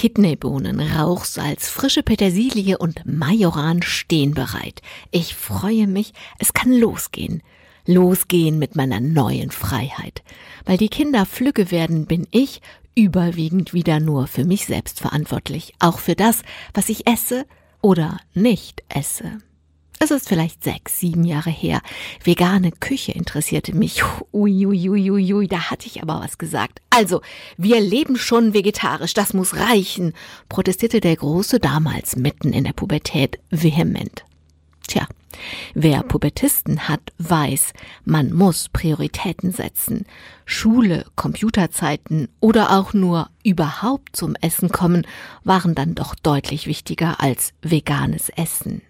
Kidneybohnen, Rauchsalz, frische Petersilie und Majoran stehen bereit. Ich freue mich, es kann losgehen. Losgehen mit meiner neuen Freiheit. Weil die Kinder flügge werden, bin ich überwiegend wieder nur für mich selbst verantwortlich. Auch für das, was ich esse oder nicht esse. Es ist vielleicht sechs, sieben Jahre her. Vegane Küche interessierte mich. Uiuiuiui, ui, ui, da hatte ich aber was gesagt. Also, wir leben schon vegetarisch, das muss reichen, protestierte der Große damals mitten in der Pubertät vehement. Tja, wer Pubertisten hat, weiß, man muss Prioritäten setzen. Schule, Computerzeiten oder auch nur überhaupt zum Essen kommen waren dann doch deutlich wichtiger als veganes Essen.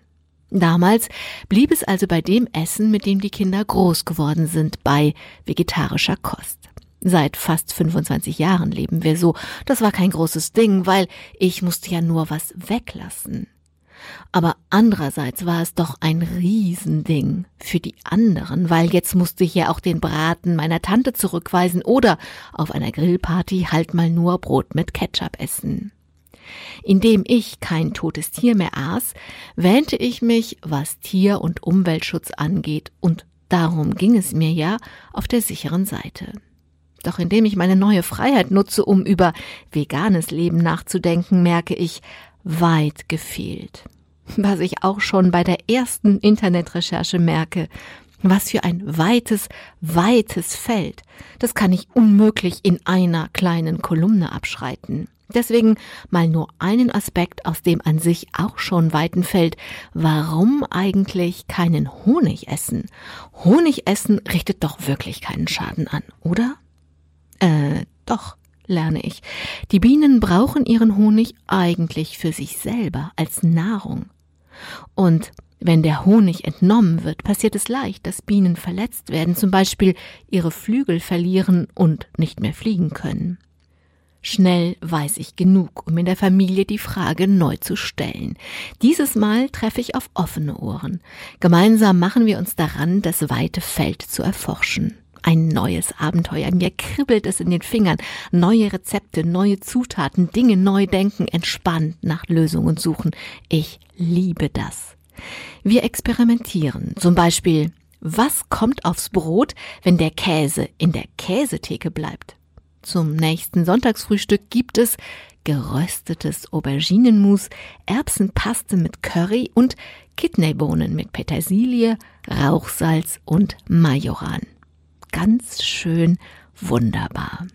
Damals blieb es also bei dem Essen, mit dem die Kinder groß geworden sind, bei vegetarischer Kost. Seit fast 25 Jahren leben wir so. Das war kein großes Ding, weil ich musste ja nur was weglassen. Aber andererseits war es doch ein Riesending für die anderen, weil jetzt musste ich ja auch den Braten meiner Tante zurückweisen oder auf einer Grillparty halt mal nur Brot mit Ketchup essen. Indem ich kein totes Tier mehr aß, wähnte ich mich, was Tier- und Umweltschutz angeht, und darum ging es mir ja auf der sicheren Seite. Doch indem ich meine neue Freiheit nutze, um über veganes Leben nachzudenken, merke ich, weit gefehlt. Was ich auch schon bei der ersten Internetrecherche merke, was für ein weites, weites Feld. Das kann ich unmöglich in einer kleinen Kolumne abschreiten. Deswegen mal nur einen Aspekt aus dem an sich auch schon weiten Feld. Warum eigentlich keinen Honig essen? Honig essen richtet doch wirklich keinen Schaden an, oder? Äh, doch, lerne ich. Die Bienen brauchen ihren Honig eigentlich für sich selber als Nahrung. Und wenn der Honig entnommen wird, passiert es leicht, dass Bienen verletzt werden, zum Beispiel ihre Flügel verlieren und nicht mehr fliegen können. Schnell weiß ich genug, um in der Familie die Frage neu zu stellen. Dieses Mal treffe ich auf offene Ohren. Gemeinsam machen wir uns daran, das weite Feld zu erforschen. Ein neues Abenteuer. Mir kribbelt es in den Fingern. Neue Rezepte, neue Zutaten, Dinge neu denken, entspannt nach Lösungen suchen. Ich liebe das. Wir experimentieren. Zum Beispiel, was kommt aufs Brot, wenn der Käse in der Käsetheke bleibt? Zum nächsten Sonntagsfrühstück gibt es geröstetes Auberginenmus, Erbsenpaste mit Curry und Kidneybohnen mit Petersilie, Rauchsalz und Majoran. Ganz schön wunderbar.